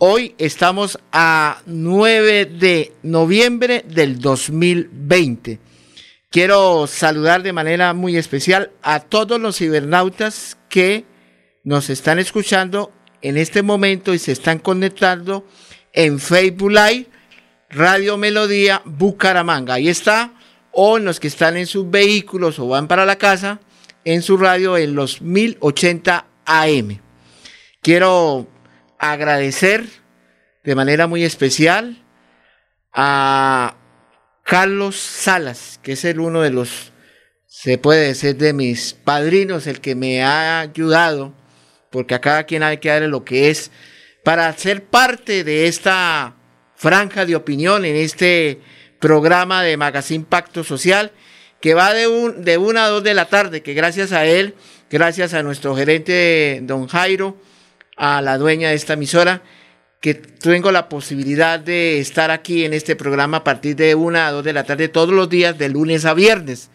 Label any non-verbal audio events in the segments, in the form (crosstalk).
Hoy estamos a 9 de noviembre del 2020. Quiero saludar de manera muy especial a todos los cibernautas que nos están escuchando en este momento y se están conectando en Facebook Live, Radio Melodía Bucaramanga. Ahí está. O en los que están en sus vehículos o van para la casa, en su radio en los 1080 AM. Quiero agradecer de manera muy especial a Carlos Salas, que es el uno de los, se puede decir, de mis padrinos, el que me ha ayudado, porque a cada quien hay que darle lo que es, para ser parte de esta franja de opinión en este programa de Magazine Pacto Social, que va de, un, de una a dos de la tarde, que gracias a él, gracias a nuestro gerente, don Jairo, a la dueña de esta emisora, que tengo la posibilidad de estar aquí en este programa a partir de una a dos de la tarde todos los días, de lunes a viernes.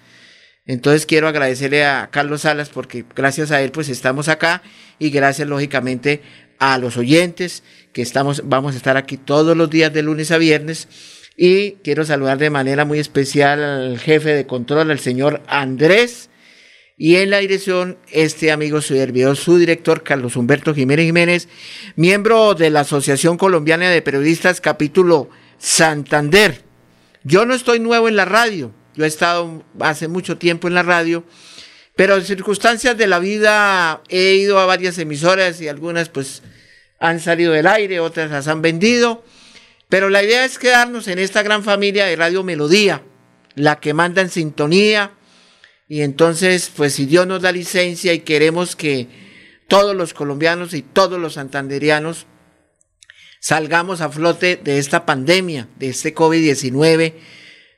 Entonces quiero agradecerle a Carlos Salas porque gracias a él pues estamos acá y gracias lógicamente a los oyentes que estamos, vamos a estar aquí todos los días de lunes a viernes. Y quiero saludar de manera muy especial al jefe de control, al señor Andrés, y en la dirección, este amigo servidor, su director, Carlos Humberto Jiménez Jiménez, miembro de la Asociación Colombiana de Periodistas, capítulo Santander. Yo no estoy nuevo en la radio, yo he estado hace mucho tiempo en la radio, pero en circunstancias de la vida he ido a varias emisoras y algunas pues han salido del aire, otras las han vendido, pero la idea es quedarnos en esta gran familia de Radio Melodía, la que manda en sintonía, y entonces, pues si Dios nos da licencia y queremos que todos los colombianos y todos los santanderianos salgamos a flote de esta pandemia, de este COVID-19,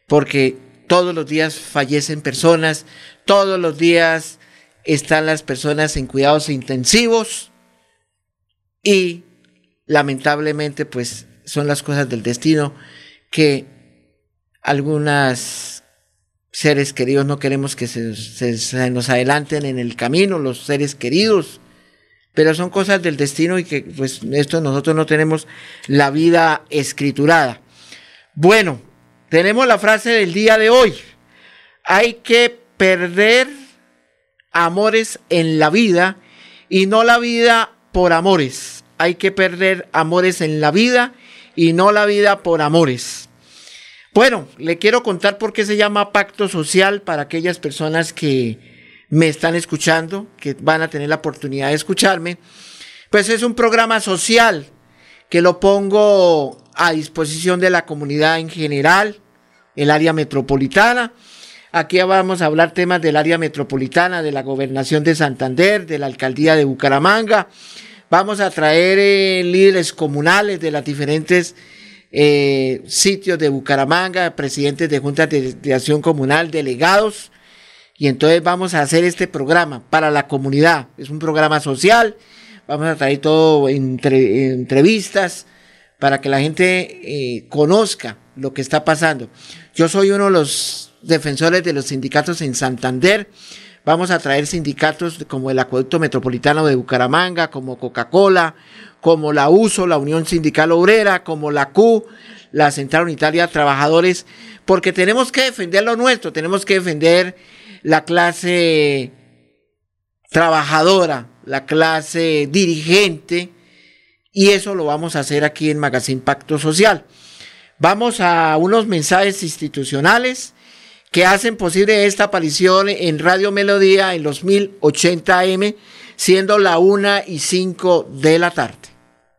porque todos los días fallecen personas, todos los días están las personas en cuidados intensivos y lamentablemente pues son las cosas del destino que algunas seres queridos, no queremos que se, nos adelanten en el camino los seres queridos, pero son cosas del destino y que pues esto nosotros no tenemos la vida escriturada. Bueno, tenemos la frase del día de hoy. Hay que perder amores en la vida y no la vida por amores. Hay que perder amores en la vida y no la vida por amores. Bueno, le quiero contar por qué se llama pacto social para aquellas personas que me están escuchando, que van a tener la oportunidad de escucharme. Pues es un programa social que lo pongo a disposición de la comunidad en general, el área metropolitana. Aquí vamos a hablar temas del área metropolitana, de la gobernación de Santander, de la alcaldía de Bucaramanga. Vamos a traer eh, líderes comunales de las diferentes eh, sitios de Bucaramanga, presidentes de juntas de, acción comunal, delegados. Y entonces vamos a hacer este programa para la comunidad. Es un programa social. Vamos a traer todo entre, entrevistas para que la gente eh, conozca lo que está pasando. Yo soy uno de los defensores de los sindicatos en Santander. Vamos a traer sindicatos como el Acueducto Metropolitano de Bucaramanga, como Coca-Cola, como la USO, la Unión Sindical Obrera, como la Q, la Central Unitaria de Trabajadores, porque tenemos que defender lo nuestro, tenemos que defender la clase trabajadora, la clase dirigente, y eso lo vamos a hacer aquí en Magazine Pacto Social. Vamos a unos mensajes institucionales que hacen posible esta aparición en Radio Melodía en los 1080 AM, siendo la una y cinco de la tarde.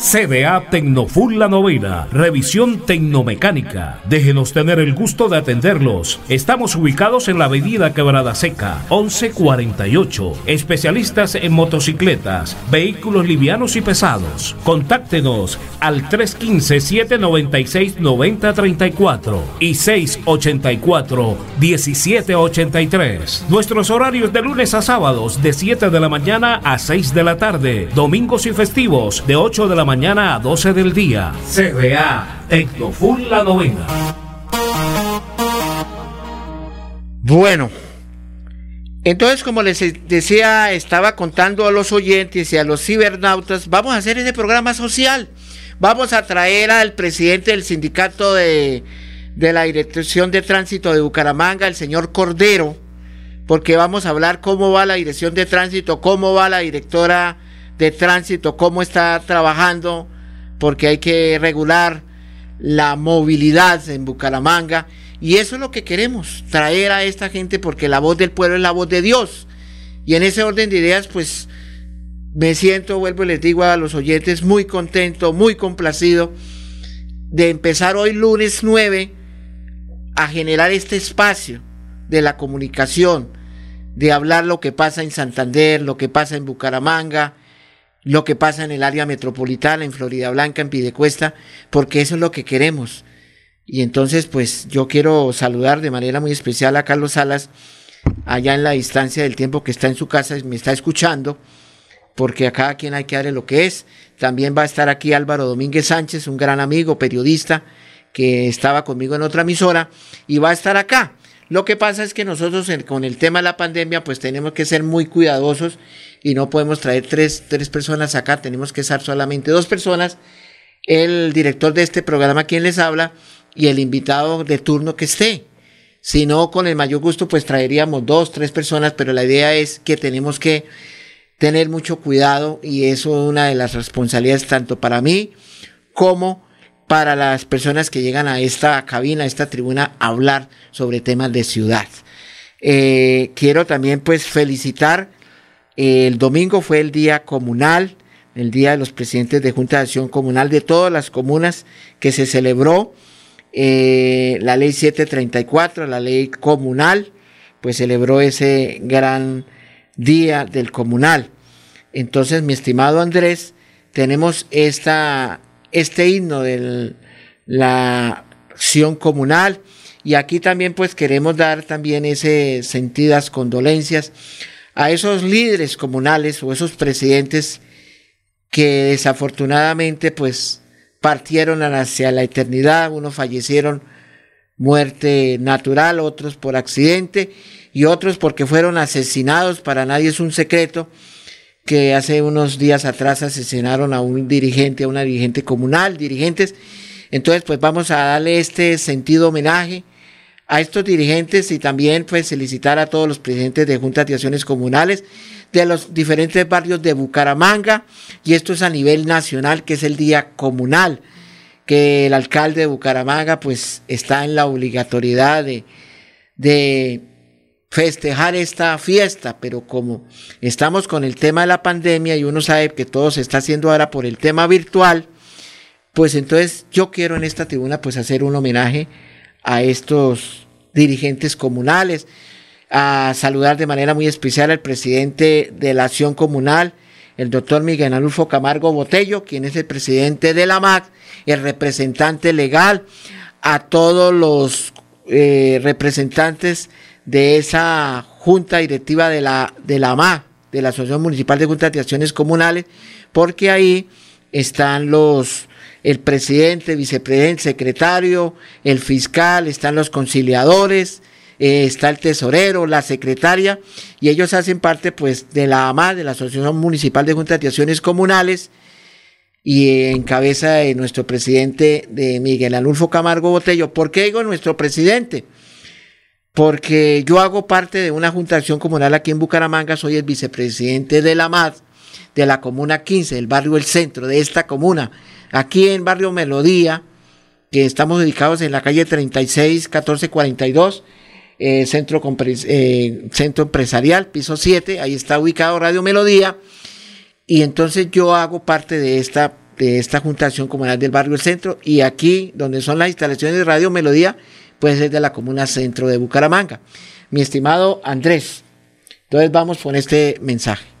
CDA Tecnofull La Novena, revisión tecnomecánica. Déjenos tener el gusto de atenderlos. Estamos ubicados en la avenida Quebrada Seca, 1148. Especialistas en motocicletas, vehículos livianos y pesados. Contáctenos al 315-796-9034 y 684-1783. Nuestros horarios de lunes a sábados de 7 de la mañana a 6 de la tarde. Domingos y festivos de 8 de la mañana mañana a 12 del día. CBA Tecnofull La Novena. Bueno, entonces como les decía, estaba contando a los oyentes y a los cibernautas, vamos a hacer ese programa social. Vamos a traer al presidente del sindicato de, de la Dirección de Tránsito de Bucaramanga, el señor Cordero, porque vamos a hablar cómo va la Dirección de Tránsito, cómo va la directora de tránsito, cómo está trabajando, porque hay que regular la movilidad en Bucaramanga. Y eso es lo que queremos, traer a esta gente porque la voz del pueblo es la voz de Dios. Y en ese orden de ideas, pues me siento, vuelvo y les digo a los oyentes, muy contento, muy complacido de empezar hoy lunes 9 a generar este espacio de la comunicación, de hablar lo que pasa en Santander, lo que pasa en Bucaramanga, lo que pasa en el área metropolitana, en Florida Blanca, en Pidecuesta, porque eso es lo que queremos. Y entonces, pues yo quiero saludar de manera muy especial a Carlos Salas, allá en la distancia del tiempo que está en su casa y me está escuchando, porque a cada quien hay que darle lo que es. También va a estar aquí Álvaro Domínguez Sánchez, un gran amigo, periodista, que estaba conmigo en otra emisora, y va a estar acá. Lo que pasa es que nosotros con el tema de la pandemia, pues tenemos que ser muy cuidadosos y no podemos traer tres, tres personas acá, tenemos que estar solamente dos personas, el director de este programa quien les habla y el invitado de turno que esté. Si no, con el mayor gusto, pues traeríamos dos, tres personas, pero la idea es que tenemos que tener mucho cuidado y eso es una de las responsabilidades tanto para mí como para las personas que llegan a esta cabina, a esta tribuna, a hablar sobre temas de ciudad. Eh, quiero también pues felicitar el domingo fue el día comunal, el día de los presidentes de Junta de Acción Comunal de todas las comunas que se celebró eh, la ley 734, la ley comunal, pues celebró ese gran día del comunal. Entonces, mi estimado Andrés, tenemos esta, este himno de la acción comunal. Y aquí también pues queremos dar también ese sentidas condolencias a esos líderes comunales o esos presidentes que desafortunadamente pues partieron hacia la eternidad, unos fallecieron muerte natural, otros por accidente y otros porque fueron asesinados, para nadie es un secreto que hace unos días atrás asesinaron a un dirigente, a una dirigente comunal, dirigentes. Entonces, pues vamos a darle este sentido homenaje a estos dirigentes y también pues felicitar a todos los presidentes de juntas de acciones comunales de los diferentes barrios de Bucaramanga y esto es a nivel nacional que es el día comunal que el alcalde de Bucaramanga pues está en la obligatoriedad de, de festejar esta fiesta, pero como estamos con el tema de la pandemia y uno sabe que todo se está haciendo ahora por el tema virtual, pues entonces yo quiero en esta tribuna pues hacer un homenaje a estos dirigentes comunales, a saludar de manera muy especial al presidente de la Acción Comunal, el doctor Miguel Anulfo Camargo Botello, quien es el presidente de la MAC, el representante legal, a todos los eh, representantes de esa junta directiva de la, de la MAC, de la Asociación Municipal de Juntas de Acciones Comunales, porque ahí están los el presidente, vicepresidente, secretario, el fiscal, están los conciliadores, eh, está el tesorero, la secretaria, y ellos hacen parte pues de la AMA, de la Asociación Municipal de Juntas de Acciones Comunales, y en cabeza de nuestro presidente de Miguel Anulfo Camargo Botello. ¿Por qué digo nuestro presidente? Porque yo hago parte de una junta de acción comunal aquí en Bucaramanga, soy el vicepresidente de la AMAD, de la comuna 15, del barrio El Centro, de esta comuna. Aquí en barrio Melodía, que estamos ubicados en la calle 36 1442, eh, centro, eh, centro empresarial, piso 7, ahí está ubicado Radio Melodía. Y entonces yo hago parte de esta, de esta juntación comunal del barrio El Centro. Y aquí, donde son las instalaciones de Radio Melodía, pues es de la comuna centro de Bucaramanga. Mi estimado Andrés, entonces vamos con este mensaje.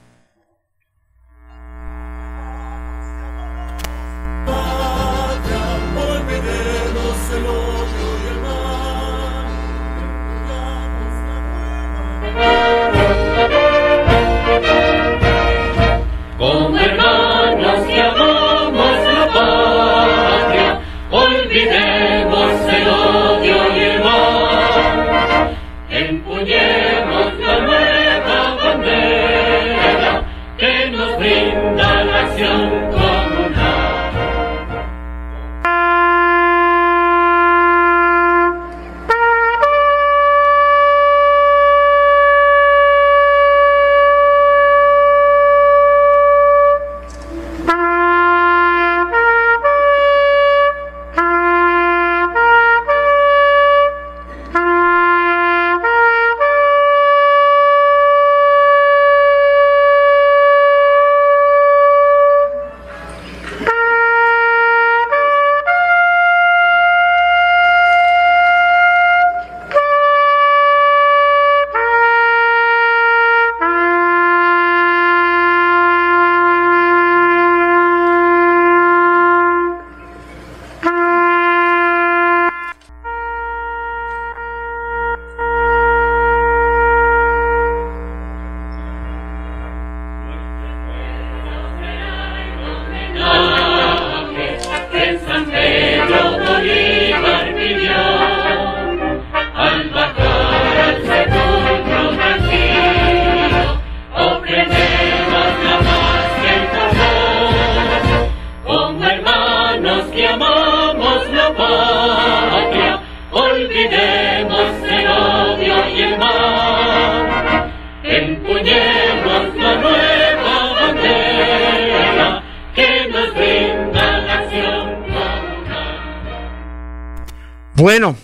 Bueno,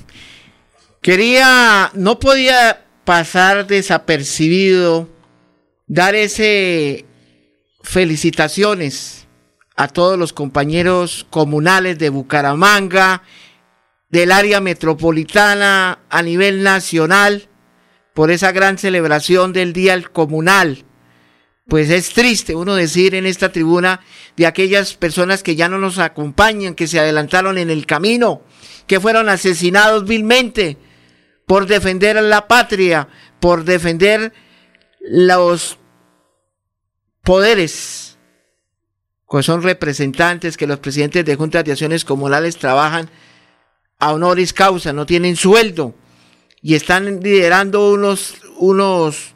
quería, no podía pasar desapercibido, dar ese felicitaciones a todos los compañeros comunales de Bucaramanga, del área metropolitana a nivel nacional, por esa gran celebración del Día Comunal. Pues es triste uno decir en esta tribuna de aquellas personas que ya no nos acompañan, que se adelantaron en el camino, que fueron asesinados vilmente por defender la patria, por defender los poderes, que son representantes que los presidentes de juntas de acciones comunales trabajan a honoris causa, no tienen sueldo y están liderando unos, unos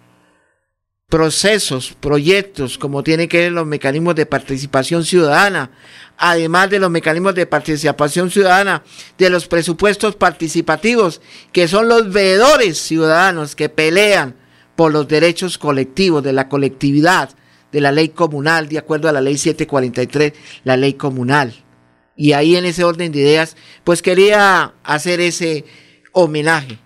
procesos, proyectos, como tienen que ver los mecanismos de participación ciudadana, además de los mecanismos de participación ciudadana, de los presupuestos participativos, que son los veedores ciudadanos que pelean por los derechos colectivos de la colectividad, de la ley comunal, de acuerdo a la ley 743, la ley comunal. Y ahí en ese orden de ideas, pues quería hacer ese homenaje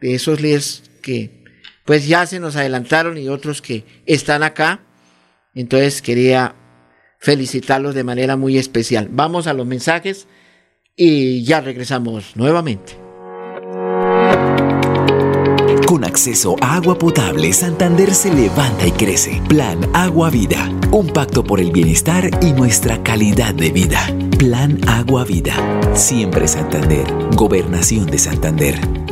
de esos líderes que pues ya se nos adelantaron y otros que están acá. Entonces quería felicitarlos de manera muy especial. Vamos a los mensajes y ya regresamos nuevamente. Con acceso a agua potable, Santander se levanta y crece. Plan Agua Vida, un pacto por el bienestar y nuestra calidad de vida. Plan Agua Vida, siempre Santander, Gobernación de Santander.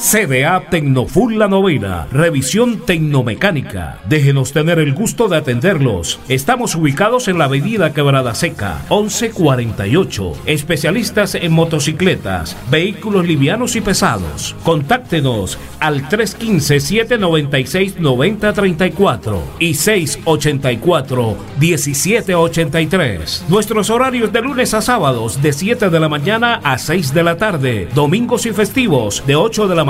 CDA Tecnofull La Novena, revisión tecnomecánica. Déjenos tener el gusto de atenderlos. Estamos ubicados en la avenida Quebrada Seca, 1148. Especialistas en motocicletas, vehículos livianos y pesados. Contáctenos al 315-796-9034 y 684-1783. Nuestros horarios de lunes a sábados de 7 de la mañana a 6 de la tarde. Domingos y festivos de 8 de la mañana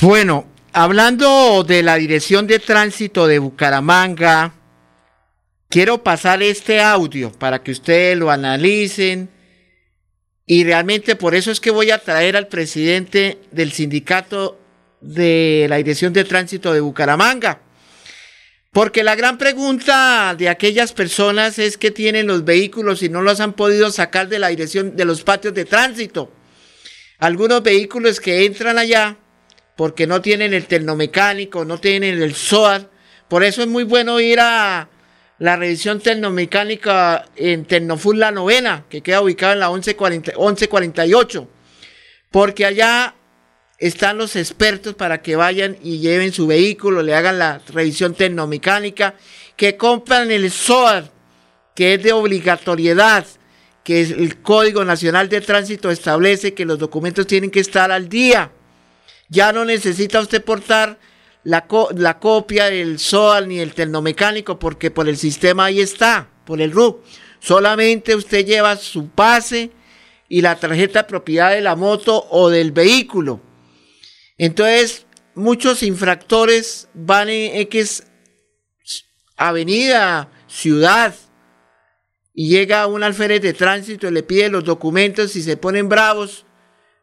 Bueno, hablando de la Dirección de Tránsito de Bucaramanga, Quiero pasar este audio para que ustedes lo analicen y realmente por eso es que voy a traer al presidente del sindicato de la Dirección de Tránsito de Bucaramanga. Porque la gran pregunta de aquellas personas es que tienen los vehículos y no los han podido sacar de la dirección de los patios de tránsito. Algunos vehículos que entran allá porque no tienen el tecnomecánico, no tienen el SOAR. Por eso es muy bueno ir a, la revisión tecnomecánica en Tecnofull La Novena, que queda ubicada en la 1148, porque allá están los expertos para que vayan y lleven su vehículo, le hagan la revisión tecnomecánica, que compran el SOAR, que es de obligatoriedad, que el Código Nacional de Tránsito establece que los documentos tienen que estar al día. Ya no necesita usted portar la, copia del SOAL ni el tecnomecánico porque por el sistema ahí está, por el RU. Solamente usted lleva su pase y la tarjeta de propiedad de la moto o del vehículo. Entonces, muchos infractores van en X avenida, ciudad, y llega un alférez de tránsito y le pide los documentos y se ponen bravos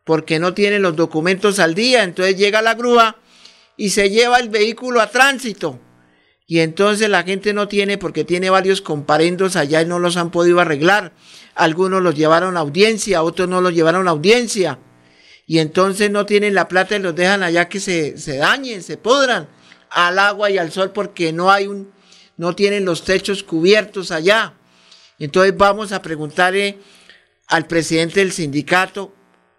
porque no tienen los documentos al día. Entonces llega la grúa y se lleva el vehículo a tránsito. Y entonces la gente no tiene porque tiene varios comparendos allá y no los han podido arreglar. Algunos los llevaron a audiencia, otros no los llevaron a audiencia. Y entonces no tienen la plata y los dejan allá que se, se dañen, se podran al agua y al sol porque no hay un, no tienen los techos cubiertos allá. Entonces vamos a preguntarle al presidente del sindicato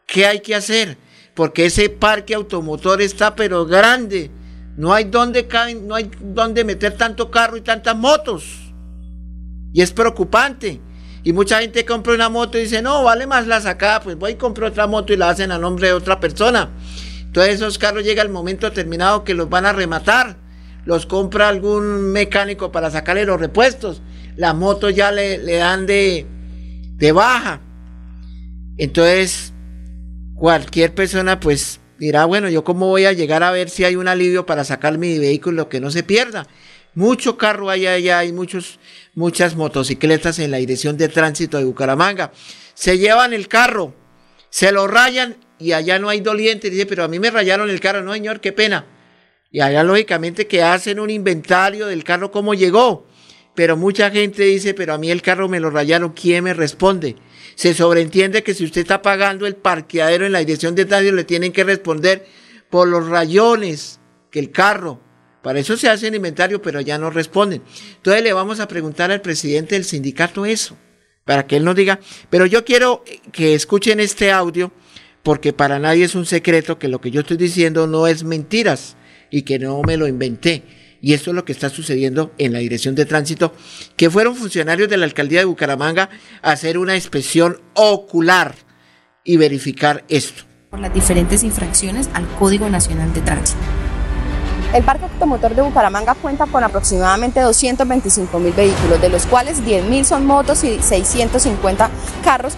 qué hay que hacer porque ese parque automotor está pero grande. No hay donde no hay donde meter tanto carro y tantas motos. Y es preocupante. Y mucha gente compra una moto y dice, no, vale más la sacada, pues voy y compro otra moto y la hacen a nombre de otra persona. Entonces esos carros llega el momento determinado que los van a rematar. Los compra algún mecánico para sacarle los repuestos. La moto ya le, le dan de, de baja. Entonces cualquier persona pues dirá, bueno, yo cómo voy a llegar a ver si hay un alivio para sacar mi vehículo que no se pierda. Mucho carro hay allá, hay muchos, muchas motocicletas en la dirección de tránsito de Bucaramanga. Se llevan el carro, se lo rayan y allá no hay doliente. Dice, pero a mí me rayaron el carro. No, señor, qué pena. Y allá lógicamente que hacen un inventario del carro, cómo llegó. Pero mucha gente dice, pero a mí el carro me lo rayaron, ¿quién me responde? se sobreentiende que si usted está pagando el parqueadero en la dirección de tránsito, le tienen que responder por los rayones que el carro. Para eso se hace el inventario, pero ya no responden. Entonces le vamos a preguntar al presidente del sindicato eso, para que él nos diga. Pero yo quiero que escuchen este audio, porque para nadie es un secreto que lo que yo estoy diciendo no es mentiras y que no me lo inventé. Y esto es lo que está sucediendo en la Dirección de Tránsito, que fueron funcionarios de la Alcaldía de Bucaramanga a hacer una inspección ocular y verificar esto. Por las diferentes infracciones al Código Nacional de Tránsito. El parque automotor de Bucaramanga cuenta con aproximadamente 225 mil vehículos, de los cuales 10 mil son motos y 650 carros.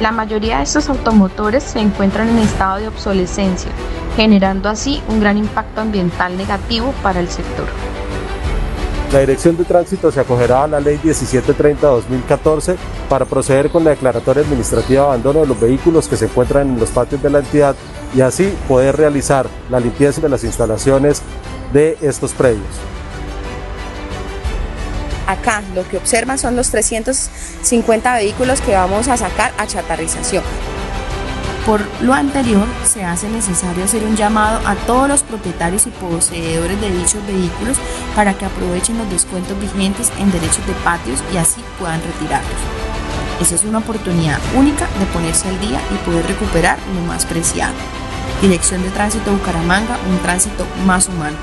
La mayoría de estos automotores se encuentran en estado de obsolescencia, generando así un gran impacto ambiental negativo para el sector. La Dirección de Tránsito se acogerá a la Ley 1730-2014 para proceder con la declaratoria administrativa de abandono de los vehículos que se encuentran en los patios de la entidad y así poder realizar la limpieza de las instalaciones de estos predios. Acá lo que observan son los 350 vehículos que vamos a sacar a chatarrización. Por lo anterior, se hace necesario hacer un llamado a todos los propietarios y poseedores de dichos vehículos para que aprovechen los descuentos vigentes en derechos de patios y así puedan retirarlos. Esa es una oportunidad única de ponerse al día y poder recuperar lo más preciado. Dirección de Tránsito Bucaramanga, un tránsito más humano.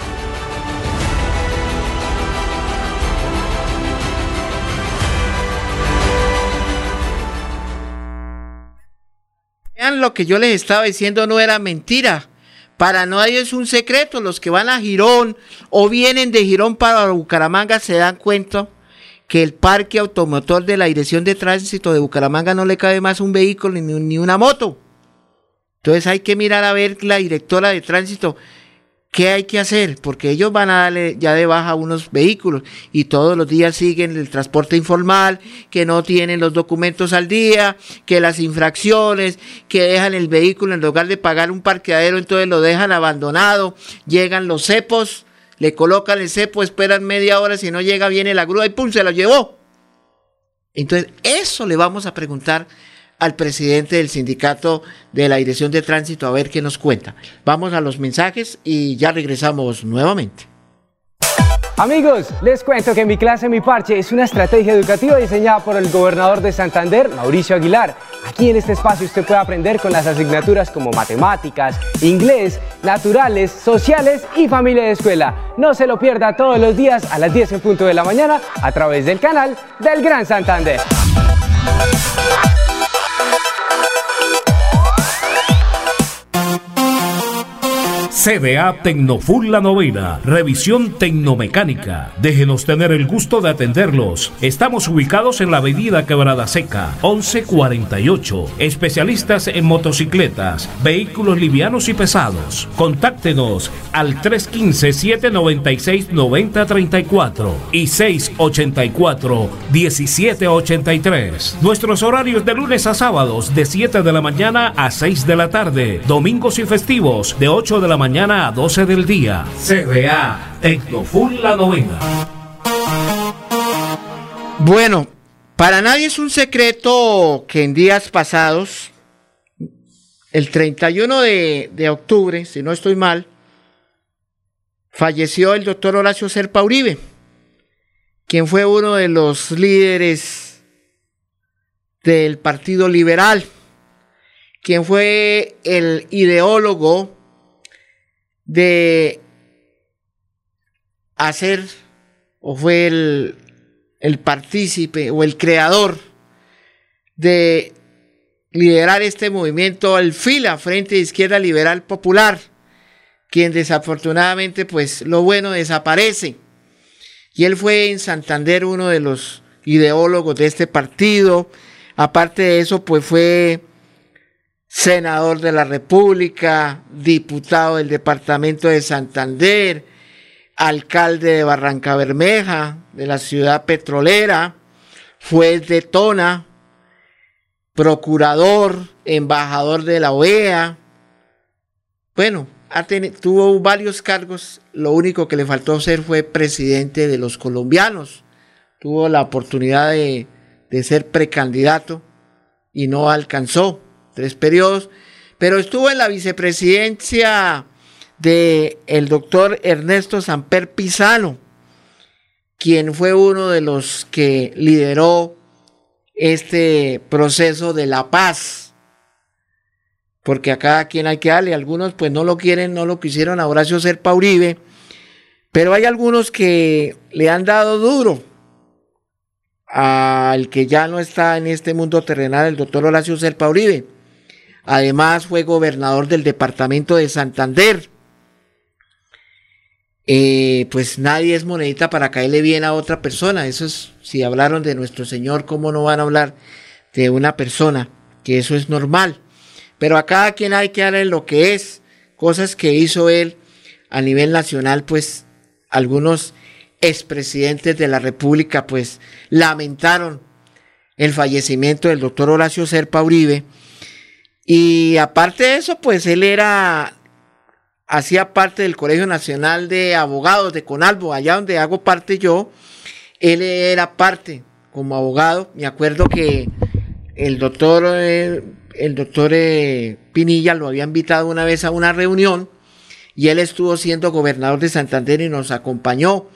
Lo que yo les estaba diciendo no era mentira. Para nadie es un secreto. Los que van a Girón o vienen de Girón para Bucaramanga se dan cuenta que el parque automotor de la Dirección de Tránsito de Bucaramanga no le cabe más un vehículo ni, ni una moto. Entonces hay que mirar a ver la directora de tránsito ¿Qué hay que hacer? Porque ellos van a darle ya de baja unos vehículos y todos los días siguen el transporte informal, que no tienen los documentos al día, que las infracciones, que dejan el vehículo en lugar de pagar un parqueadero, entonces lo dejan abandonado, llegan los cepos, le colocan el cepo, esperan media hora, si no llega viene la grúa y pum, se lo llevó. Entonces, eso le vamos a preguntar al presidente del sindicato de la Dirección de Tránsito a ver qué nos cuenta. Vamos a los mensajes y ya regresamos nuevamente. Amigos, les cuento que mi clase Mi Parche es una estrategia educativa diseñada por el gobernador de Santander, Mauricio Aguilar. Aquí en este espacio usted puede aprender con las asignaturas como matemáticas, inglés, naturales, sociales y familia de escuela. No se lo pierda todos los días a las 10 en punto de la mañana a través del canal del Gran Santander. CDA Tecnofull La Novena, revisión tecnomecánica. Déjenos tener el gusto de atenderlos. Estamos ubicados en la avenida Quebrada Seca, 1148. Especialistas en motocicletas, vehículos livianos y pesados. Contáctenos al 315-796-9034 y 684-1783. Nuestros horarios de lunes a sábados de 7 de la mañana a 6 de la tarde. Domingos y festivos de 8 de la mañana mañana a 12 del día. CBA Tecnofull La Novena. Bueno, para nadie es un secreto que en días pasados, el 31 de, de octubre, si no estoy mal, falleció el doctor Horacio Serpa Uribe, quien fue uno de los líderes del Partido Liberal, quien fue el ideólogo de hacer o fue el, el partícipe o el creador de liderar este movimiento al fila Frente de Izquierda Liberal Popular, quien desafortunadamente pues lo bueno desaparece. Y él fue en Santander uno de los ideólogos de este partido. Aparte de eso pues fue senador de la República, diputado del departamento de Santander, alcalde de Barranca Bermeja, de la ciudad petrolera, juez de Tona, procurador, embajador de la OEA. Bueno, tuvo varios cargos, lo único que le faltó ser fue presidente de los colombianos. Tuvo la oportunidad de, de ser precandidato y no alcanzó tres periodos, pero estuvo en la vicepresidencia de el doctor Ernesto Samper Pizano, quien fue uno de los que lideró este proceso de la paz. Porque a cada quien hay que darle, algunos pues no lo quieren, no lo quisieron a Horacio Serpa Uribe, pero hay algunos que le han dado duro al que ya no está en este mundo terrenal, el doctor Horacio Serpa Uribe. Además fue gobernador del departamento de Santander. Eh, pues nadie es monedita para caerle bien a otra persona. Eso es, si hablaron de nuestro Señor, ¿cómo no van a hablar de una persona? Que eso es normal. Pero a cada quien hay que darle lo que es. Cosas que hizo él a nivel nacional, pues algunos expresidentes de la República, pues lamentaron el fallecimiento del doctor Horacio Serpa Uribe y aparte de eso, pues él era, hacía parte del Colegio Nacional de Abogados de Conalvo, allá donde hago parte yo, él era parte como abogado. Me acuerdo que el doctor, eh, el, doctor eh, Pinilla lo había invitado una vez a una reunión y él estuvo siendo gobernador de Santander y nos acompañó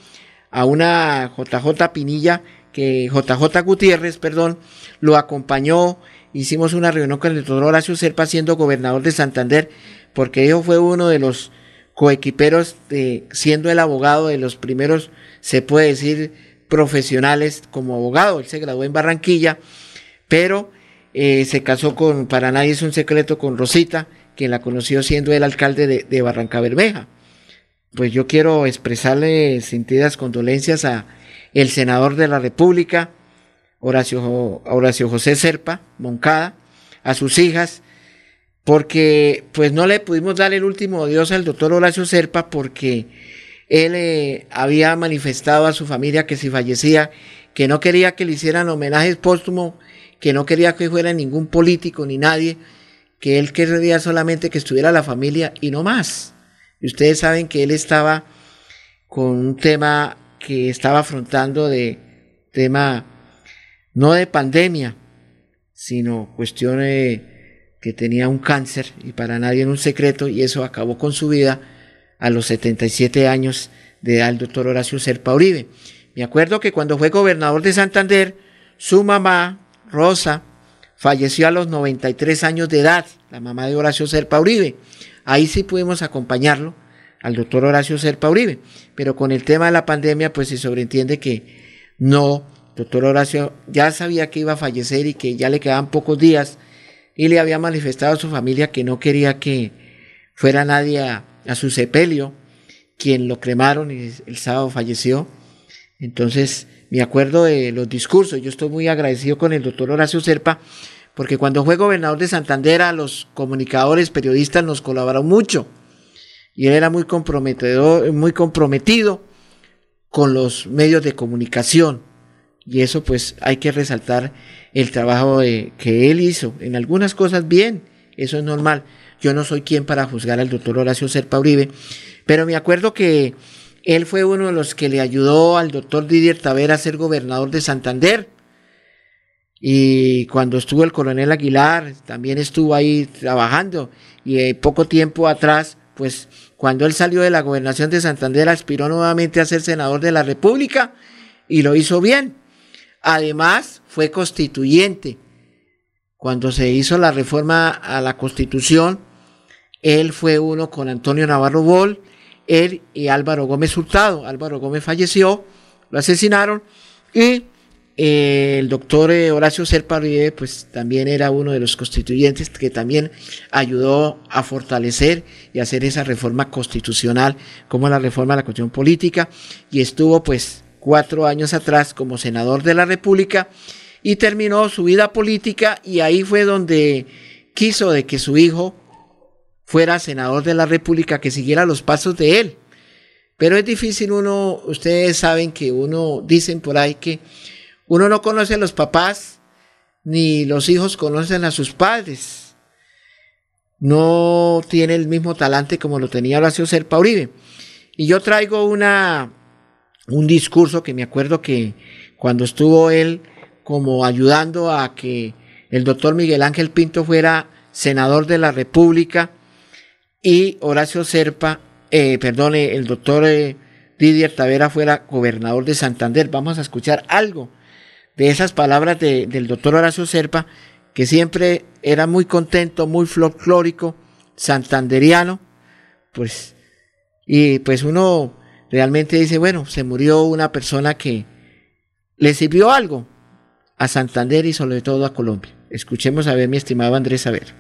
a una JJ Pinilla, que JJ Gutiérrez, perdón, lo acompañó hicimos una reunión con el doctor Horacio Serpa siendo gobernador de Santander porque él fue uno de los coequiperos, de, siendo el abogado de los primeros, se puede decir, profesionales como abogado. Él se graduó en Barranquilla, pero eh, se casó con, para nadie es un secreto, con Rosita, quien la conoció siendo el alcalde de, de Barranca Bermeja. Pues yo quiero expresarle sentidas condolencias a el senador de la República, Horacio, Horacio José Serpa, Moncada, a sus hijas, porque pues no le pudimos dar el último adiós al doctor Horacio Serpa porque él eh, había manifestado a su familia que si fallecía, que no quería que le hicieran homenajes póstumos, que no quería que fuera ningún político ni nadie, que él quería solamente que estuviera la familia y no más. Y ustedes saben que él estaba con un tema que estaba afrontando de tema no de pandemia, sino cuestiones que tenía un cáncer y para nadie en un secreto y eso acabó con su vida a los 77 años de edad el doctor Horacio Serpa Uribe. Me acuerdo que cuando fue gobernador de Santander, su mamá, Rosa, falleció a los 93 años de edad, la mamá de Horacio Serpa Uribe. Ahí sí pudimos acompañarlo al doctor Horacio Serpa Uribe, pero con el tema de la pandemia pues se sobreentiende que no, doctor Horacio ya sabía que iba a fallecer y que ya le quedaban pocos días y le había manifestado a su familia que no quería que fuera nadie a, su sepelio, quien lo cremaron y el sábado falleció. Entonces, me acuerdo de los discursos, yo estoy muy agradecido con el doctor Horacio Serpa, porque cuando fue gobernador de Santander, los comunicadores, periodistas nos colaboraron mucho. Y él era muy comprometedor, muy comprometido con los medios de comunicación. Y eso pues hay que resaltar el trabajo que él hizo. En algunas cosas bien, eso es normal. Yo no soy quien para juzgar al doctor Horacio Serpa Uribe, pero me acuerdo que él fue uno de los que le ayudó al doctor Didier Tavera a ser gobernador de Santander. Y cuando estuvo el coronel Aguilar, también estuvo ahí trabajando. Y eh, poco tiempo atrás, pues cuando él salió de la gobernación de Santander, aspiró nuevamente a ser senador de la República y lo hizo bien. Además, fue constituyente. Cuando se hizo la reforma a la constitución, él fue uno con Antonio Navarro Bol, él y Álvaro Gómez Hurtado. Álvaro Gómez falleció, lo asesinaron y eh, el doctor eh, Horacio Serpa pues también era uno de los constituyentes que también ayudó a fortalecer y hacer esa reforma constitucional como la reforma a la constitución política y estuvo pues cuatro años atrás como senador de la República y terminó su vida política y ahí fue donde quiso de que su hijo fuera senador de la República, que siguiera los pasos de él. Pero es difícil uno, ustedes saben que uno, dicen por ahí que uno no conoce a los papás, ni los hijos conocen a sus padres. No tiene el mismo talante como lo tenía Horacio Serpa Uribe. Y yo traigo una, un discurso que me acuerdo que cuando estuvo él como ayudando a que el doctor Miguel Ángel Pinto fuera senador de la República y Horacio Serpa, eh, perdone, el doctor eh, Didier Tavera fuera gobernador de Santander. Vamos a escuchar algo de esas palabras del doctor Horacio Serpa, que siempre era muy contento, muy folclórico, santanderiano, pues, y pues uno realmente dice, bueno, se murió una persona que le sirvió algo a Santander y sobre todo a Colombia. Escuchemos a ver, mi estimado Andrés, a ver.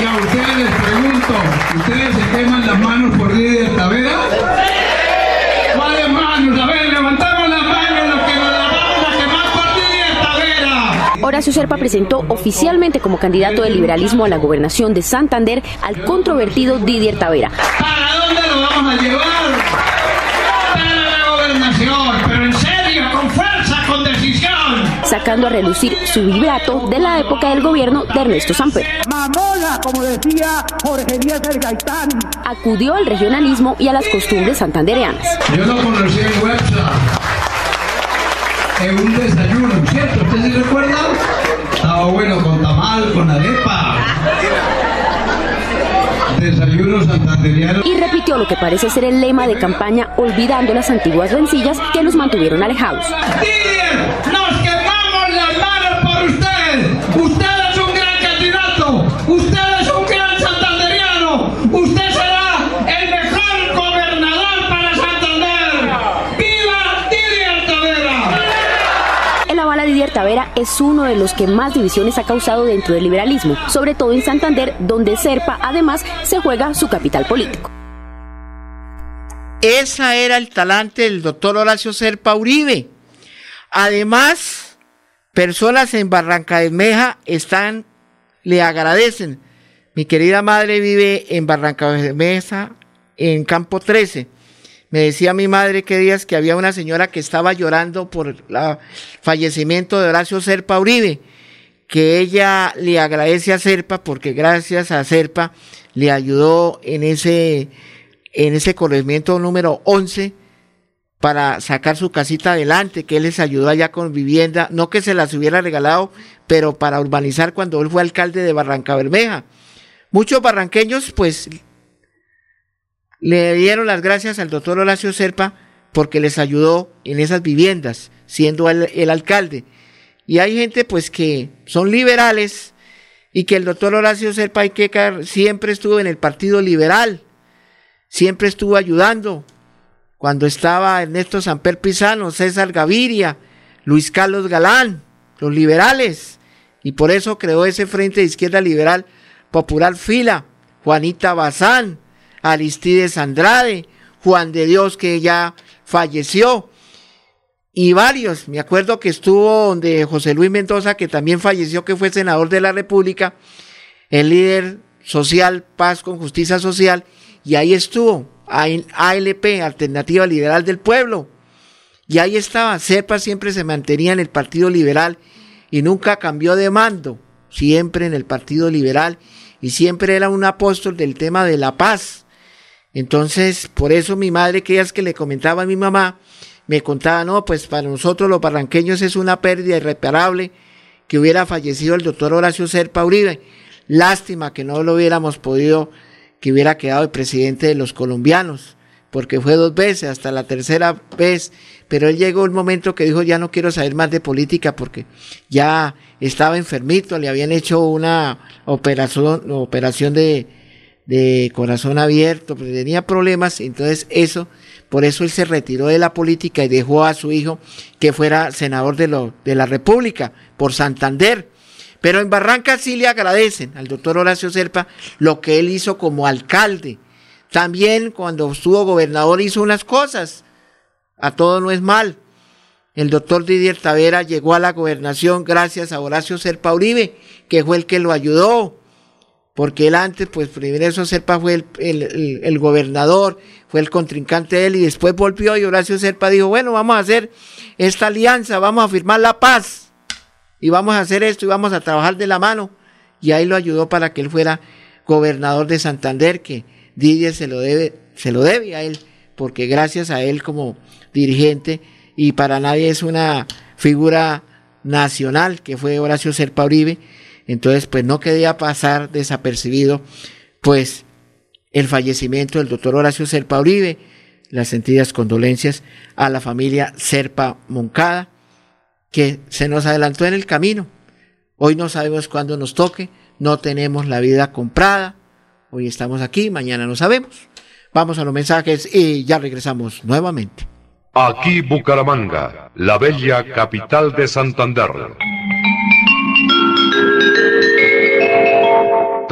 Y a ustedes les pregunto, ¿ustedes se queman las manos por de Tavera? Horacio Serpa presentó oficialmente como candidato del liberalismo a la gobernación de Santander al controvertido Didier Tavera. ¿Para dónde lo vamos a llevar? Para la gobernación, pero en serio, con fuerza, con decisión. Sacando a relucir su vibrato de la época del gobierno de Ernesto Samper. Mamona, como decía Jorge Eliezer Gaitán. Acudió al regionalismo y a las costumbres santandereanas. Yo no conocí el WhatsApp en un desayuno, ¿cierto? ¿Usted se bueno con tamal, con arepa. De desayuno santanderiano. Y repitió lo que parece ser el lema de campaña, olvidando las antiguas rencillas que los mantuvieron alejados. ¡Nos es uno de los que más divisiones ha causado dentro del liberalismo, sobre todo en Santander, donde Serpa además se juega su capital político. Esa era el talante del doctor Horacio Serpa Uribe. Además, personas en Barranca de Meja están, le agradecen. Mi querida madre vive en Barranca de Meja, en Campo 13. Me decía mi madre que días que había una señora que estaba llorando por el fallecimiento de Horacio Serpa Uribe, que ella le agradece a Serpa porque gracias a Serpa le ayudó en ese en ese corregimiento número 11 para sacar su casita adelante, que él les ayudó allá con vivienda, no que se las hubiera regalado, pero para urbanizar cuando él fue alcalde de Barranca Bermeja. Muchos barranqueños pues le dieron las gracias al doctor Horacio Serpa porque les ayudó en esas viviendas, siendo él el alcalde. Y hay gente pues que son liberales y que el doctor Horacio Serpa que siempre estuvo en el Partido Liberal siempre estuvo ayudando. Cuando estaba Ernesto Samper Pizano, César Gaviria, Luis Carlos Galán, los liberales. Y por eso creó ese Frente de Izquierda Liberal Popular Fila, Juanita Bazán, Aristides Andrade, Juan de Dios que ya falleció. Y varios, me acuerdo que estuvo donde José Luis Mendoza, que también falleció, que fue senador de la República, el líder social, paz con justicia social, y ahí estuvo ALP, Alternativa Liberal del Pueblo. Y ahí estaba, CEPA siempre se mantenía en el Partido Liberal y nunca cambió de mando, siempre en el Partido Liberal y siempre era un apóstol del tema de la paz. Entonces, por eso mi madre, que es que le comentaba a mi mamá, me contaba, no, pues para nosotros los barranqueños es una pérdida irreparable que hubiera fallecido el doctor Horacio Serpa Uribe. Lástima que no lo hubiéramos podido que hubiera quedado el presidente de los colombianos, porque fue dos veces, hasta la tercera vez, pero él llegó un momento que dijo, ya no quiero saber más de política porque ya estaba enfermito, le habían hecho una operación, operación de, de corazón abierto, pues tenía problemas, entonces eso, por eso él se retiró de la política y dejó a su hijo que fuera senador de, lo, de la República por Santander. Pero en Barranca sí le agradecen al doctor Horacio Serpa lo que él hizo como alcalde. También cuando estuvo gobernador hizo unas cosas. A todo no es mal. El doctor Didier Tavera llegó a la gobernación gracias a Horacio Serpa Uribe, que fue el que lo ayudó. Porque él antes, pues primero eso Serpa fue el, el, el, gobernador, fue el contrincante de él y después volvió y Horacio Serpa dijo, bueno, vamos a hacer esta alianza, vamos a firmar la paz y vamos a hacer esto y vamos a trabajar de la mano. Y ahí lo ayudó para que él fuera gobernador de Santander, que Didier se lo debe, se lo debe a él, porque gracias a él como dirigente y para nadie es una figura nacional que fue Horacio Serpa Uribe, entonces pues no quería pasar desapercibido pues el fallecimiento del doctor Horacio Serpa Uribe, las sentidas condolencias a la familia Serpa Moncada, que se nos adelantó en el camino. Hoy no sabemos cuándo nos toque, no tenemos la vida comprada. Hoy estamos aquí, mañana no sabemos. Vamos a los mensajes y ya regresamos nuevamente. Aquí Bucaramanga, la bella capital de Santander.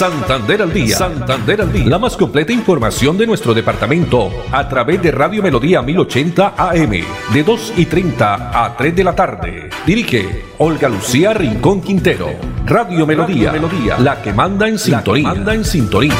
Santander al día. Santander al día. La más completa información de nuestro departamento a través de Radio Melodía 1080 AM de 2 y 30 a 3 de la tarde. Dirige Olga Lucía Rincón Quintero. Radio Melodía, Melodía la que manda en sintonía. Manda en sintonía.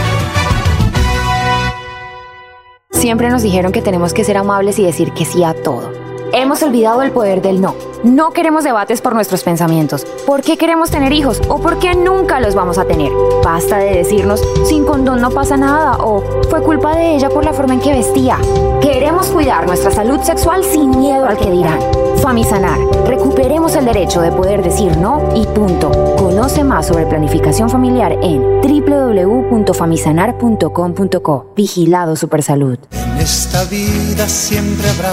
Siempre nos dijeron que tenemos que ser amables y decir que sí a todo. Hemos olvidado el poder del no. No queremos debates por nuestros pensamientos. ¿Por qué queremos tener hijos? ¿O por qué nunca los vamos a tener? Basta de decirnos, sin condón no pasa nada o fue culpa de ella por la forma en que vestía. Queremos cuidar nuestra salud sexual sin miedo al que dirán. Famisanar. Recuperemos el derecho de poder decir no y punto. Conoce más sobre planificación familiar en www.famisanar.com.co. Vigilado Supersalud. En esta vida siempre habrá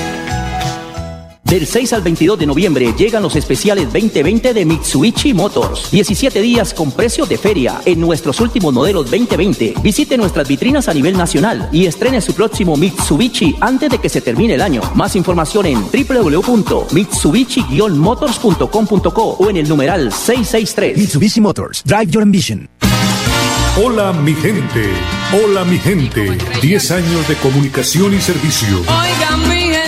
Del 6 al 22 de noviembre llegan los especiales 2020 de Mitsubishi Motors. 17 días con precio de feria en nuestros últimos modelos 2020. Visite nuestras vitrinas a nivel nacional y estrene su próximo Mitsubishi antes de que se termine el año. Más información en www.mitsubishi-motors.com.co o en el numeral 663. Mitsubishi Motors. Drive your ambition. Hola mi gente, hola mi gente. 10 años de comunicación y servicio. Oigan, mi gente.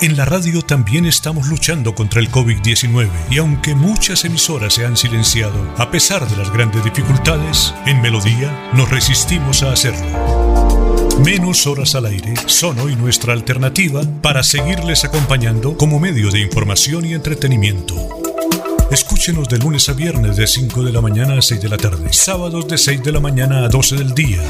En la radio también estamos luchando contra el COVID-19 y aunque muchas emisoras se han silenciado, a pesar de las grandes dificultades, en Melodía nos resistimos a hacerlo. Menos horas al aire son hoy nuestra alternativa para seguirles acompañando como medio de información y entretenimiento. Escúchenos de lunes a viernes de 5 de la mañana a 6 de la tarde, sábados de 6 de la mañana a 12 del día.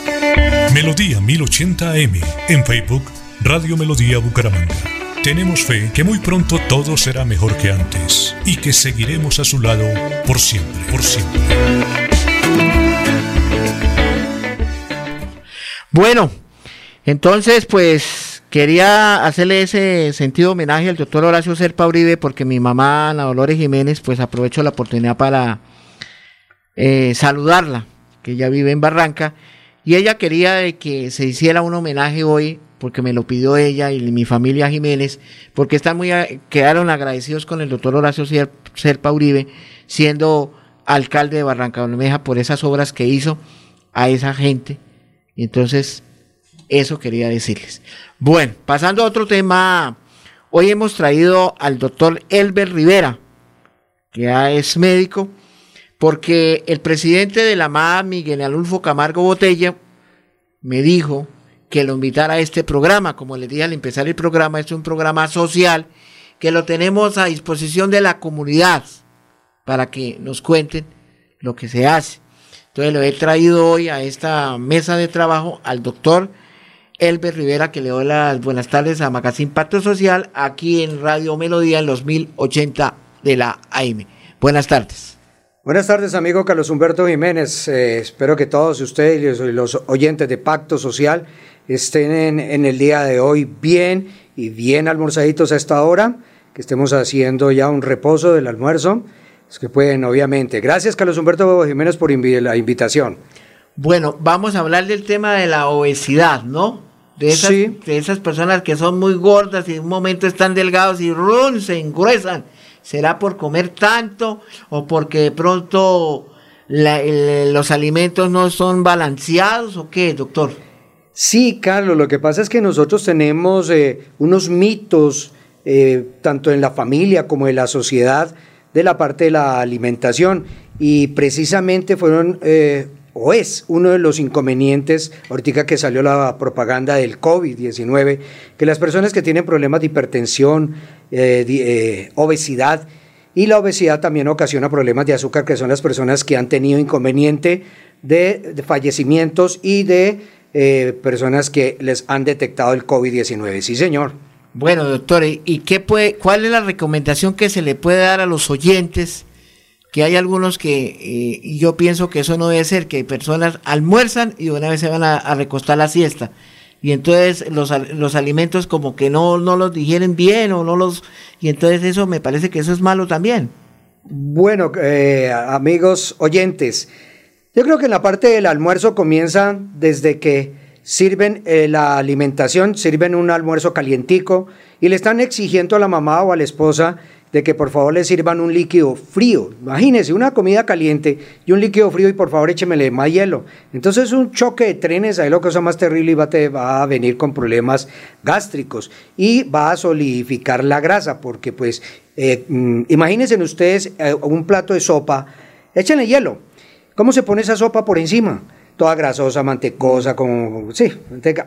Melodía 1080 AM en Facebook, Radio Melodía Bucaramanga. Tenemos fe que muy pronto todo será mejor que antes y que seguiremos a su lado por siempre, por siempre. Bueno, entonces pues quería hacerle ese sentido homenaje al doctor Horacio Serpa Uribe porque mi mamá, Ana Dolores Jiménez, pues aprovecho la oportunidad para eh, saludarla, que ella vive en Barranca, y ella quería que se hiciera un homenaje hoy porque me lo pidió ella y mi familia Jiménez, porque están muy, quedaron agradecidos con el doctor Horacio Serpa Uribe, siendo alcalde de Barranca Bermeja por esas obras que hizo a esa gente. Entonces, eso quería decirles. Bueno, pasando a otro tema, hoy hemos traído al doctor Elber Rivera, que ya es médico, porque el presidente de la MA, Miguel Alulfo Camargo Botella, me dijo que lo invitara a este programa. Como les dije al empezar el programa, es un programa social que lo tenemos a disposición de la comunidad para que nos cuenten lo que se hace. Entonces lo he traído hoy a esta mesa de trabajo al doctor Elber Rivera, que le doy las buenas tardes a Magazine Pacto Social, aquí en Radio Melodía en los 1080 de la AM. Buenas tardes. Buenas tardes, amigo Carlos Humberto Jiménez. Eh, espero que todos ustedes y los oyentes de Pacto Social estén en, en, el día de hoy bien y bien almorzaditos a esta hora, que estemos haciendo ya un reposo del almuerzo. Es que pueden, obviamente. Gracias, Carlos Humberto Jiménez, por invi la invitación. Bueno, vamos a hablar del tema de la obesidad, ¿no? De esas, Sí. de esas personas que son muy gordas y en un momento están delgados y ¡run! se engruesan. ¿Será por comer tanto o porque de pronto la- el- los alimentos no son balanceados o qué, doctor? Sí, Carlos, lo que pasa es que nosotros tenemos eh, unos mitos, eh, tanto en la familia como en la sociedad, de la parte de la alimentación. Y precisamente fueron, eh, o es uno de los inconvenientes, ahorita que salió la propaganda del COVID-19, que las personas que tienen problemas de hipertensión, eh, eh, obesidad, y la obesidad también ocasiona problemas de azúcar, que son las personas que han tenido inconveniente de, fallecimientos y de eh, personas que les han detectado el COVID-19. Sí, señor. Bueno, doctor, ¿y y qué puede, cuál es la recomendación que se le puede dar a los oyentes? Que hay algunos que, eh, yo pienso que eso no debe ser, que personas almuerzan y una vez se van a, a recostar la siesta. Y entonces los, los alimentos como que no, no los digieren bien o no los... Y entonces eso me parece que eso es malo también. Bueno, eh, amigos oyentes, yo creo que en la parte del almuerzo comienza desde que sirven eh, la alimentación, sirven un almuerzo calientico y le están exigiendo a la mamá o a la esposa de que por favor le sirvan un líquido frío. Imagínense, una comida caliente y un líquido frío y por favor échemele más hielo. Entonces es un choque de trenes, ahí lo cosa más terrible y va va a venir con problemas gástricos y va a solidificar la grasa porque pues eh, mm, imagínense ustedes eh, un plato de sopa, échenle hielo. ¿Cómo se pone esa sopa por encima? Toda grasosa, mantecosa, como, sí,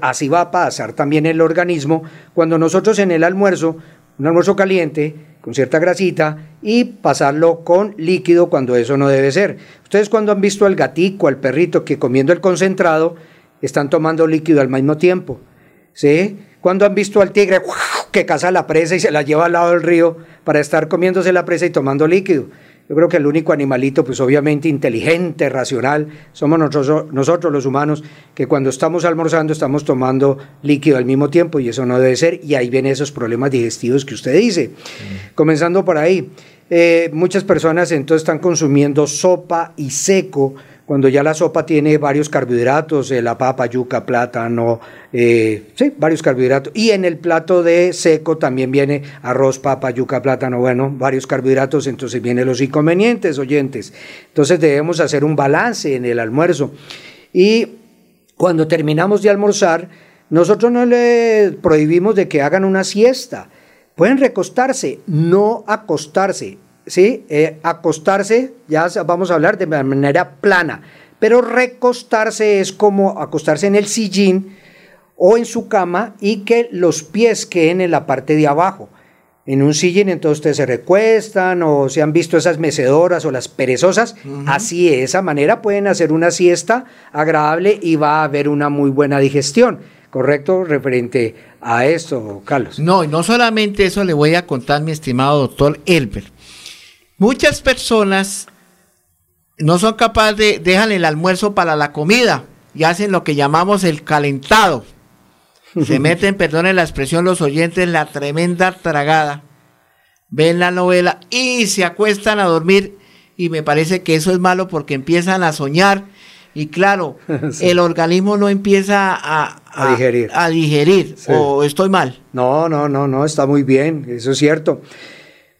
así va a pasar también el organismo cuando nosotros en el almuerzo, un almuerzo caliente, con cierta grasita, y pasarlo con líquido cuando eso no debe ser. Ustedes cuando han visto al gatico, al perrito que comiendo el concentrado, están tomando líquido al mismo tiempo. ¿Sí? Cuando han visto al tigre que caza la presa y se la lleva al lado del río para estar comiéndose la presa y tomando líquido. Yo creo que el único animalito, pues obviamente inteligente, racional, somos nosotros, nosotros los humanos, que cuando estamos almorzando estamos tomando líquido al mismo tiempo y eso no debe ser, y ahí vienen esos problemas digestivos que usted dice. Comenzando por ahí, eh, muchas personas entonces están consumiendo sopa y seco, cuando ya la sopa tiene varios carbohidratos, eh, la papa, yuca, plátano, eh, sí, varios carbohidratos. Y en el plato de seco también viene arroz, papa, yuca, plátano, bueno, varios carbohidratos, entonces vienen los inconvenientes, oyentes. Entonces debemos hacer un balance en el almuerzo. Y cuando terminamos de almorzar, nosotros no le prohibimos de que hagan una siesta. Pueden recostarse, no acostarse. ¿Sí? Eh, acostarse, ya vamos a hablar de manera plana, pero recostarse es como acostarse en el sillín o en su cama y que los pies queden en la parte de abajo. En un sillín entonces ustedes se recuestan o se han visto esas mecedoras o las perezosas, así de esa manera pueden hacer una siesta agradable y va a haber una muy buena digestión, ¿correcto? Referente a esto, Carlos. No, y no solamente eso le voy a contar, mi estimado doctor Elber. Muchas personas no son capaces de dejan el almuerzo para la comida y hacen lo que llamamos el calentado. Se (laughs) meten, perdonen la expresión, los oyentes, la tremenda tragada. Ven la novela y se acuestan a dormir. Y me parece que eso es malo porque empiezan a soñar. Y claro, (laughs) Sí. el organismo no empieza a, A digerir. A digerir. Sí. O estoy mal. No, no, no, no, está muy bien, eso es cierto.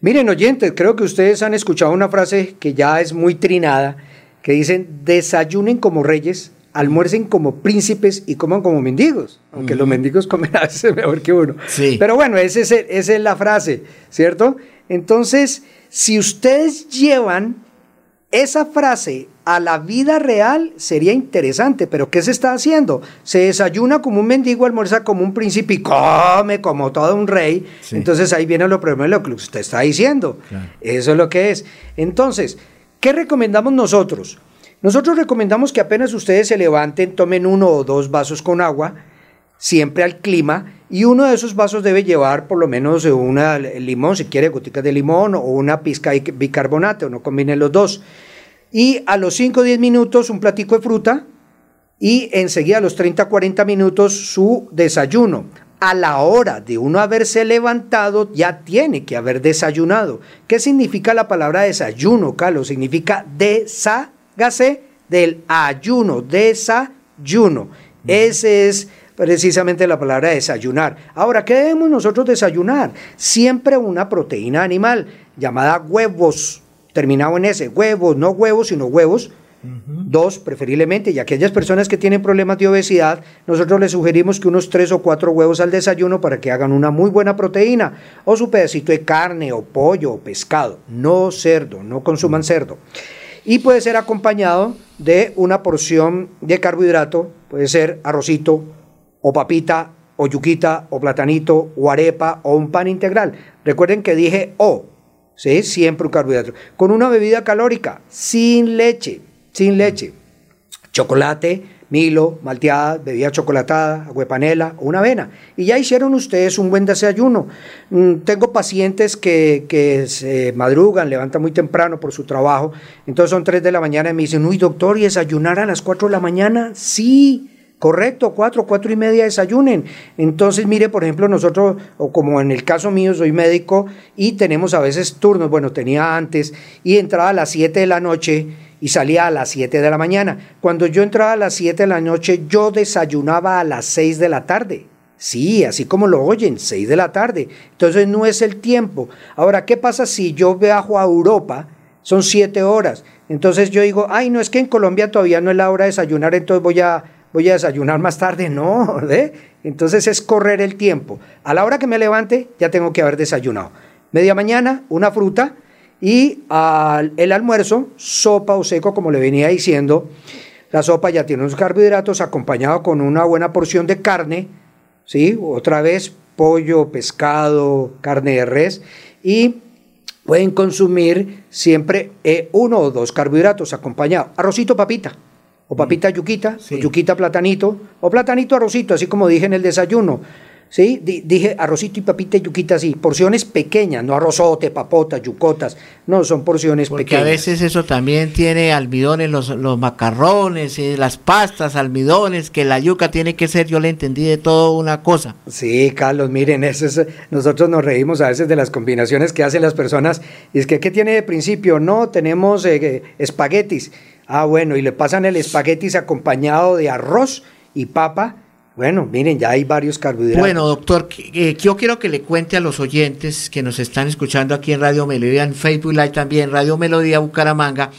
Miren, oyentes, creo que ustedes han escuchado una frase que ya es muy trinada, que dicen, desayunen como reyes, almuercen como príncipes y coman como mendigos, aunque los mendigos comen a veces (laughs) mejor que uno. Sí. Pero bueno, es esa es la frase, ¿cierto? Entonces, si ustedes llevan esa frase a la vida real sería interesante, pero ¿qué se está haciendo? Se desayuna como un mendigo, almuerza como un príncipe y come como todo un rey. Entonces ahí viene lo primero lo que usted está diciendo. Eso es lo que es. Entonces, ¿qué recomendamos nosotros? Nosotros recomendamos que apenas ustedes se levanten, tomen uno o dos vasos con agua, siempre al clima, y uno de esos vasos debe llevar por lo menos una limón, si quiere goticas de limón, o una pizca de bicarbonato, no combinen los dos. Y a los 5 o 10 minutos un platico de fruta, y enseguida a los 30 40 minutos su desayuno. A la hora de uno haberse levantado, ya tiene que haber desayunado. ¿Qué significa la palabra desayuno, Carlos? Significa deságase del ayuno, desayuno. Ese es precisamente la palabra desayunar. Ahora, ¿qué debemos nosotros desayunar? Siempre una proteína animal llamada huevos, terminado en ese, huevos, no huevos, sino huevos. Dos, preferiblemente, y aquellas personas que tienen problemas de obesidad, nosotros les sugerimos que unos tres o cuatro huevos al desayuno para que hagan una muy buena proteína, o su pedacito de carne, o pollo, o pescado, no cerdo, no consuman cerdo. Y puede ser acompañado de una porción de carbohidrato, puede ser arrocito, o papita, o yuquita, o platanito, o arepa, o un pan integral. Recuerden que dije o, ¿sí? Siempre un carbohidrato. Con una bebida calórica, sin leche, sin leche. Chocolate, Milo, malteada, bebida chocolatada, agua de panela o una avena. Y ya hicieron ustedes un buen desayuno. Mm, tengo pacientes que, que, se madrugan, levantan muy temprano por su trabajo. Entonces son 3 de la mañana y me dicen, uy doctor, ¿y desayunar a las 4 de la mañana? Sí. Correcto, cuatro, cuatro y media desayunen. Entonces, mire, por ejemplo, nosotros, o como en el caso mío, soy médico y tenemos a veces turnos, bueno, tenía antes, y entraba a las 7 de la noche y salía a las 7 de la mañana. Cuando yo entraba a las 7 de la noche, yo desayunaba a las 6 de la tarde. Sí, así como lo oyen, 6 de la tarde. Entonces no es el tiempo. Ahora, ¿qué pasa si yo viajo a Europa? Son 7 horas. Entonces yo digo, ay, no es que en Colombia todavía no es la hora de desayunar, entonces voy a voy a desayunar más tarde, no, (laughs) ¿eh? Entonces es correr el tiempo. A la hora que me levante ya tengo que haber desayunado. Media mañana, una fruta y al, el almuerzo, sopa o seco, como le venía diciendo. La sopa ya tiene unos carbohidratos acompañado con una buena porción de carne, ¿sí? Otra vez pollo, pescado, carne de res y pueden consumir siempre eh, uno o dos carbohidratos acompañados. Arrocito, papita o papita yuquita, o yuquita platanito, o platanito arrocito, así como dije en el desayuno. ¿Sí? dije arrocito y papita y yuquita así, porciones pequeñas, no arrozote, papotas, yucotas, no, son porciones Porque pequeñas. a veces eso también tiene almidones, los, los macarrones, y las pastas, almidones, que la yuca tiene que ser, yo le entendí de todo una cosa. Sí, Carlos, miren, eso es, nosotros nos reímos a veces de las combinaciones que hacen las personas, y es que, ¿qué tiene de principio? No, tenemos eh, espaguetis, Ah, bueno, y le pasan el espaguetis acompañado de arroz y papa. Bueno, miren, ya hay varios carbohidratos. Bueno, doctor, yo quiero que le cuente a los oyentes que nos están escuchando aquí en Radio Melodía, en Facebook Live también, Radio Melodía Bucaramanga,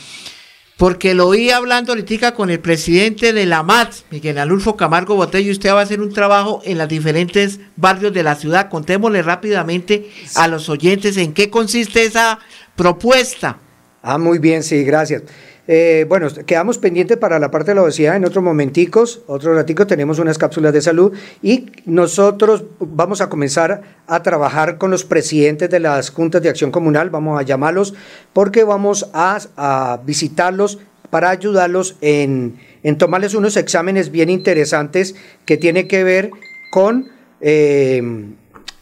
porque lo oí hablando ahorita con el presidente de la MAT, Miguel Alulfo Camargo Botello, y usted va a hacer un trabajo en los diferentes barrios de la ciudad. Contémosle rápidamente a los oyentes en qué consiste esa propuesta. Ah, muy bien, sí, gracias. Eh, bueno, quedamos pendientes para la parte de la obesidad en otros momenticos, otro ratico tenemos unas cápsulas de salud y nosotros vamos a comenzar a trabajar con los presidentes de las juntas de acción comunal, vamos a llamarlos porque vamos a, visitarlos para ayudarlos en, tomarles unos exámenes bien interesantes que tiene que ver con... Eh,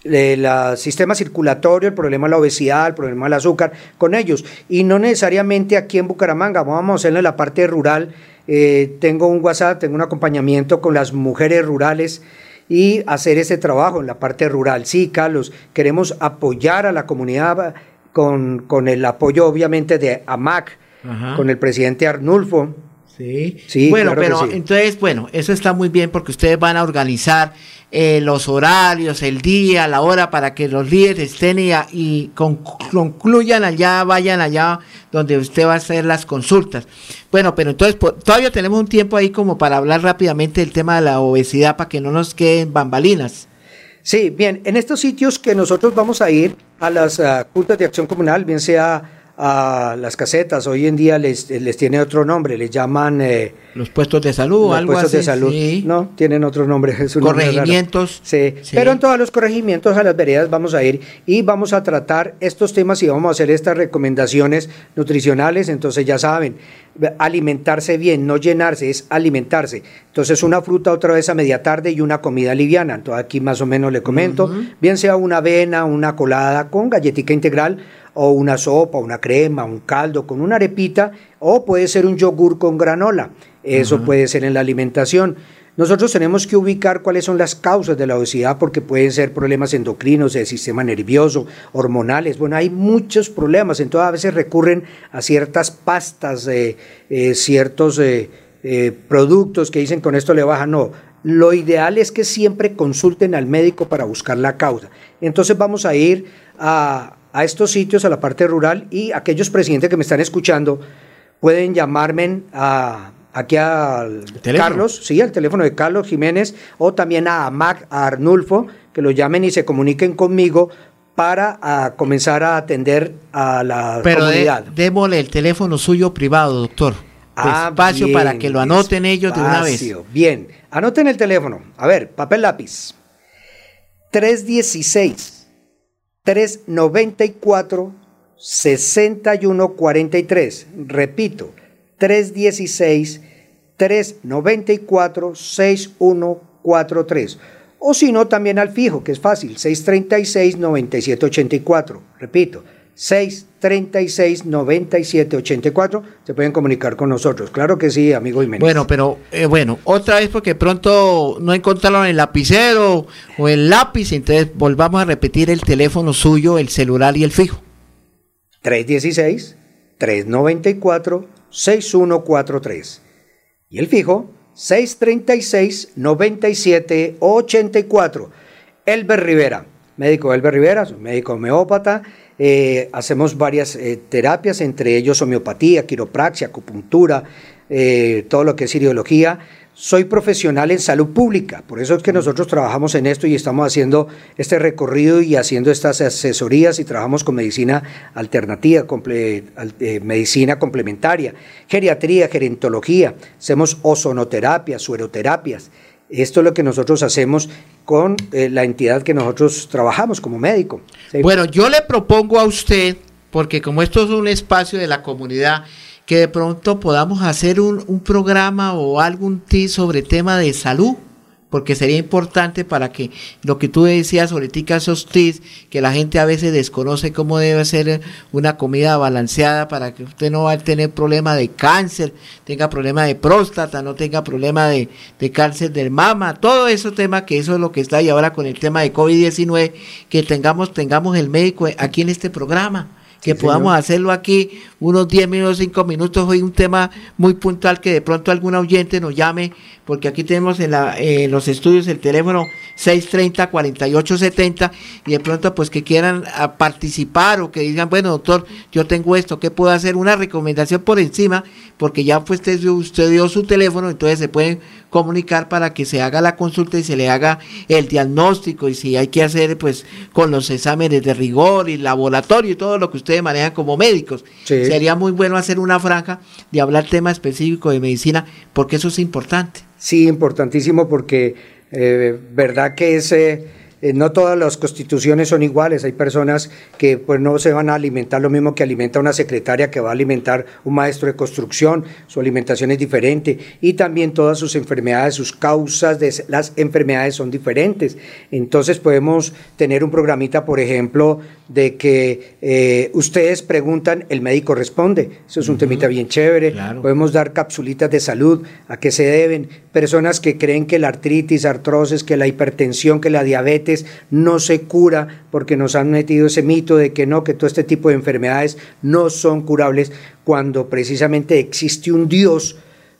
el sistema circulatorio, el problema de la obesidad, el problema del azúcar, con ellos. Y no necesariamente aquí en Bucaramanga, vamos a hacerlo en la parte rural. Eh, tengo un WhatsApp, tengo un acompañamiento con las mujeres rurales y hacer ese trabajo en la parte rural. Sí, Carlos, queremos apoyar a la comunidad con, con el apoyo obviamente de AMAC, con el presidente Arnulfo. Sí, sí bueno, pero entonces, bueno, eso está muy bien porque ustedes van a organizar eh, los horarios, el día, la hora, para que los líderes estén y, concluyan allá, vayan allá donde usted va a hacer las consultas. Bueno, pero entonces todavía tenemos un tiempo ahí como para hablar rápidamente del tema de la obesidad para que no nos queden bambalinas. Sí, bien, en estos sitios que nosotros vamos a ir a las uh, juntas de acción comunal, bien sea a las casetas, hoy en día les, les tiene otro nombre, les llaman... Eh, los puestos de salud algo puestos así. de salud, no, tienen otro nombre. (laughs) Es un nombre raro. Corregimientos. Sí. Sí. pero en todos los corregimientos a las veredas vamos a ir y vamos a tratar estos temas y vamos a hacer estas recomendaciones nutricionales, entonces ya saben, alimentarse bien, no llenarse, es alimentarse. Entonces una fruta otra vez a media tarde y una comida liviana, entonces aquí más o menos le comento, bien sea una avena, una colada con galletica integral o una sopa, una crema, un caldo con una arepita o puede ser un yogur con granola. Eso puede ser en la alimentación. Nosotros tenemos que ubicar cuáles son las causas de la obesidad porque pueden ser problemas endocrinos, del sistema nervioso, hormonales. Bueno, hay muchos problemas, entonces a veces recurren a ciertas pastas, eh, eh, ciertos eh, eh, productos que dicen con esto le baja. No, lo ideal es que siempre consulten al médico para buscar la causa. Entonces vamos a ir a, a estos sitios, a la parte rural y aquellos presidentes que me están escuchando pueden llamarme a aquí al teléfono? Carlos, sí, al teléfono de Carlos Jiménez, o también a Mac, a Arnulfo, que lo llamen y se comuniquen conmigo para comenzar a atender a la Pero démosle el teléfono suyo privado, doctor. Ah, Espacio bien, para que lo anoten ellos de una vez. Bien, anoten el teléfono. A ver, papel lápiz. 316 394 6143. Repito, 316 394 6143. O si no, también al fijo, que es fácil, 636 9784. Repito, 636 9784. Se pueden comunicar con nosotros. Claro que sí, amigo Jiménez. Bueno, pero eh, bueno, otra vez porque pronto no encontraron el lapicero o el lápiz, entonces volvamos a repetir el teléfono suyo, el celular y el fijo. 316-394-6143. Y el fijo, 636-9784. Elber Rivera, médico Elber Rivera, soy médico homeópata. eh, hacemos varias eh, terapias, entre ellos homeopatía, quiropraxia, acupuntura, eh, todo lo que es ideología. Soy profesional en salud pública, por eso es que nosotros trabajamos en esto y estamos haciendo este recorrido y haciendo estas asesorías y trabajamos con medicina alternativa, medicina complementaria, geriatría, gerontología, hacemos ozonoterapias, sueroterapias. Esto es lo que nosotros hacemos con eh, la entidad que nosotros trabajamos como médico. Bueno, yo le propongo a usted, porque como esto es un espacio de la comunidad, que de pronto podamos hacer un, programa o algún tip sobre tema de salud, porque sería importante para que lo que tú decías ahorita, esos tips, que la gente a veces desconoce cómo debe ser una comida balanceada para que usted no va a tener problema de cáncer, tenga problema de próstata, no tenga problema de, cáncer del mama, todo eso tema que eso es lo que está y ahora con el tema de COVID-19, que tengamos, tengamos el médico aquí en este programa que Sí, podamos señor. hacerlo aquí unos 10 minutos, 5 minutos, hoy un tema muy puntual que de pronto algún oyente nos llame, porque aquí tenemos en, la, eh, en los estudios el teléfono 630-4870 y de pronto pues que quieran ah, participar o que digan, bueno doctor, yo tengo esto, ¿qué puedo hacer? Una recomendación por encima, porque ya pues usted, usted dio su teléfono, entonces se pueden comunicar para que se haga la consulta y se le haga el diagnóstico y si hay que hacer pues con los exámenes de rigor y laboratorio y todo lo que ustedes manejan como médicos. Sí. Sería muy bueno hacer una franja de hablar tema específico de medicina porque eso es importante. Sí, importantísimo porque eh, verdad que es, eh, no todas las constituciones son iguales. Hay personas que pues no se van a alimentar lo mismo que alimenta una secretaria que va a alimentar un maestro de construcción. Su alimentación es diferente y también todas sus enfermedades, sus causas de las enfermedades son diferentes. Entonces podemos tener un programita, por ejemplo, de que eh, ustedes preguntan, el médico responde. Eso es un temita bien chévere. Podemos dar capsulitas de salud, a qué se deben. Personas que creen que la artritis, artrosis, que la hipertensión, que la diabetes no se cura porque nos han metido ese mito de que no, que todo este tipo de enfermedades no son curables cuando precisamente existe un Dios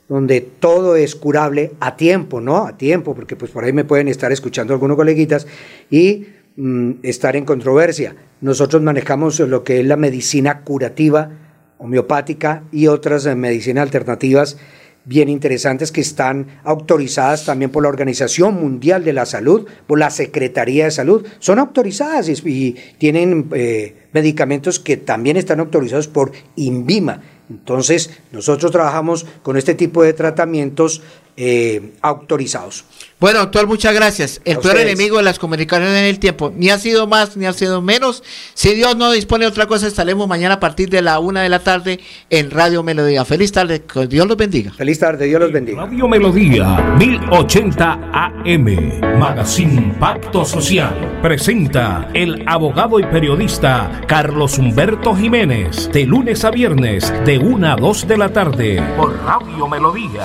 donde todo es curable a tiempo, ¿no? A tiempo, porque pues por ahí me pueden estar escuchando algunos coleguitas y mm, estar en controversia. Nosotros manejamos lo que es la medicina curativa, homeopática y otras eh, medicinas alternativas bien interesantes que están autorizadas también por la Organización Mundial de la Salud, por la Secretaría de Salud. Son autorizadas y, tienen eh, medicamentos que también están autorizados por INVIMA. Entonces, nosotros trabajamos con este tipo de tratamientos eh, autorizados. Bueno, doctor, muchas gracias. El peor enemigo de las comunicaciones en el tiempo. Ni ha sido más, ni ha sido menos. Si Dios no dispone de otra cosa, estaremos mañana a partir de la una de la tarde en Radio Melodía. Feliz tarde, que Dios los bendiga. Feliz tarde, Dios los bendiga. Radio Melodía 1080 AM, Magazine Pacto Social, presenta el abogado y periodista Carlos Humberto Jiménez, de lunes a viernes, de una a dos de la tarde, por Radio Melodía.